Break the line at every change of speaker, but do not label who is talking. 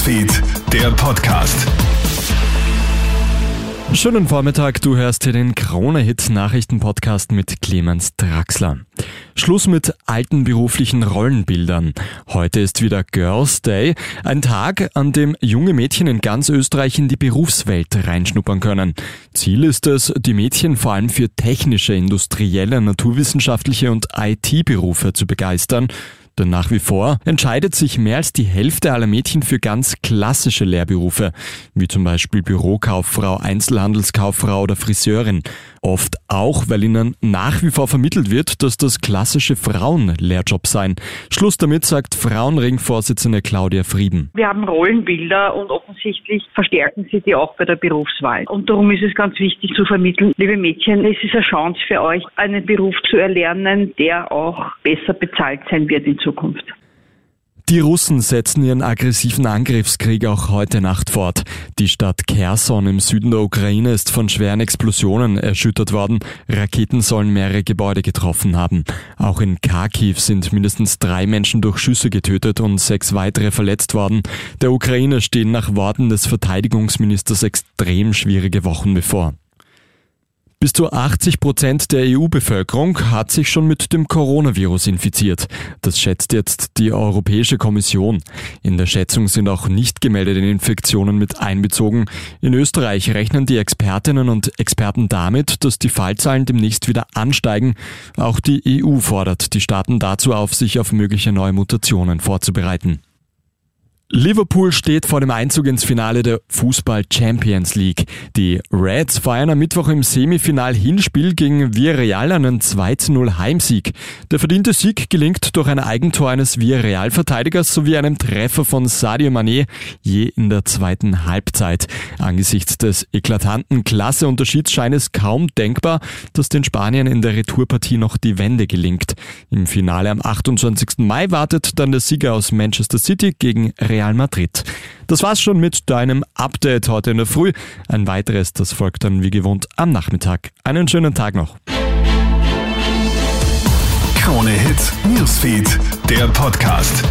Newsfeed, der Podcast.
Schönen Vormittag, du hörst hier den Krone-Hit Nachrichten-Podcast mit Clemens Draxler. Schluss mit alten beruflichen Rollenbildern. Heute ist wieder Girls Day, ein Tag, an dem junge Mädchen in ganz Österreich in die Berufswelt reinschnuppern können. Ziel ist es, die Mädchen vor allem für technische, industrielle, naturwissenschaftliche und IT-Berufe zu begeistern denn nach wie vor entscheidet sich mehr als die Hälfte aller Mädchen für ganz klassische Lehrberufe, wie zum Beispiel Bürokauffrau, Einzelhandelskauffrau oder Friseurin. Oft auch, weil ihnen nach wie vor vermittelt wird, dass das klassische Frauenlehrjob seien. Schluss damit sagt Frauenring-Vorsitzende Claudia Frieden.
Wir haben Rollenbilder und offensichtlich verstärken sie die auch bei der Berufswahl. Und darum ist es ganz wichtig zu vermitteln, liebe Mädchen, es ist eine Chance für euch, einen Beruf zu erlernen, der auch besser bezahlt sein wird in Zukunft.
Die Russen setzen ihren aggressiven Angriffskrieg auch heute Nacht fort. Die Stadt Kherson im Süden der Ukraine ist von schweren Explosionen erschüttert worden. Raketen sollen mehrere Gebäude getroffen haben. Auch in Kharkiv sind mindestens drei Menschen durch Schüsse getötet und sechs weitere verletzt worden. Der Ukraine stehen nach Worten des Verteidigungsministers extrem schwierige Wochen bevor. Bis zu 80 Prozent der EU-Bevölkerung hat sich schon mit dem Coronavirus infiziert. Das schätzt jetzt die Europäische Kommission. In der Schätzung sind auch nicht gemeldete Infektionen mit einbezogen. In Österreich rechnen die Expertinnen und Experten damit, dass die Fallzahlen demnächst wieder ansteigen. Auch die EU fordert die Staaten dazu auf, sich auf mögliche neue Mutationen vorzubereiten. Liverpool steht vor dem Einzug ins Finale der Fußball Champions League. Die Reds feiern am Mittwoch im Semifinal-Hinspiel gegen Villarreal einen 2-0 Heimsieg. Der verdiente Sieg gelingt durch ein Eigentor eines Villarreal-Verteidigers sowie einem Treffer von Sadio Mané je in der zweiten Halbzeit. Angesichts des eklatanten Klasseunterschieds scheint es kaum denkbar, dass den Spaniern in der Retourpartie noch die Wende gelingt. Im Finale am 28. Mai wartet dann der Sieger aus Manchester City gegen Real Real Madrid. Das war's schon mit deinem Update heute in der Früh. Ein weiteres, das folgt dann wie gewohnt am Nachmittag. Einen schönen Tag noch.
Krone Hits, Newsfeed, der Podcast.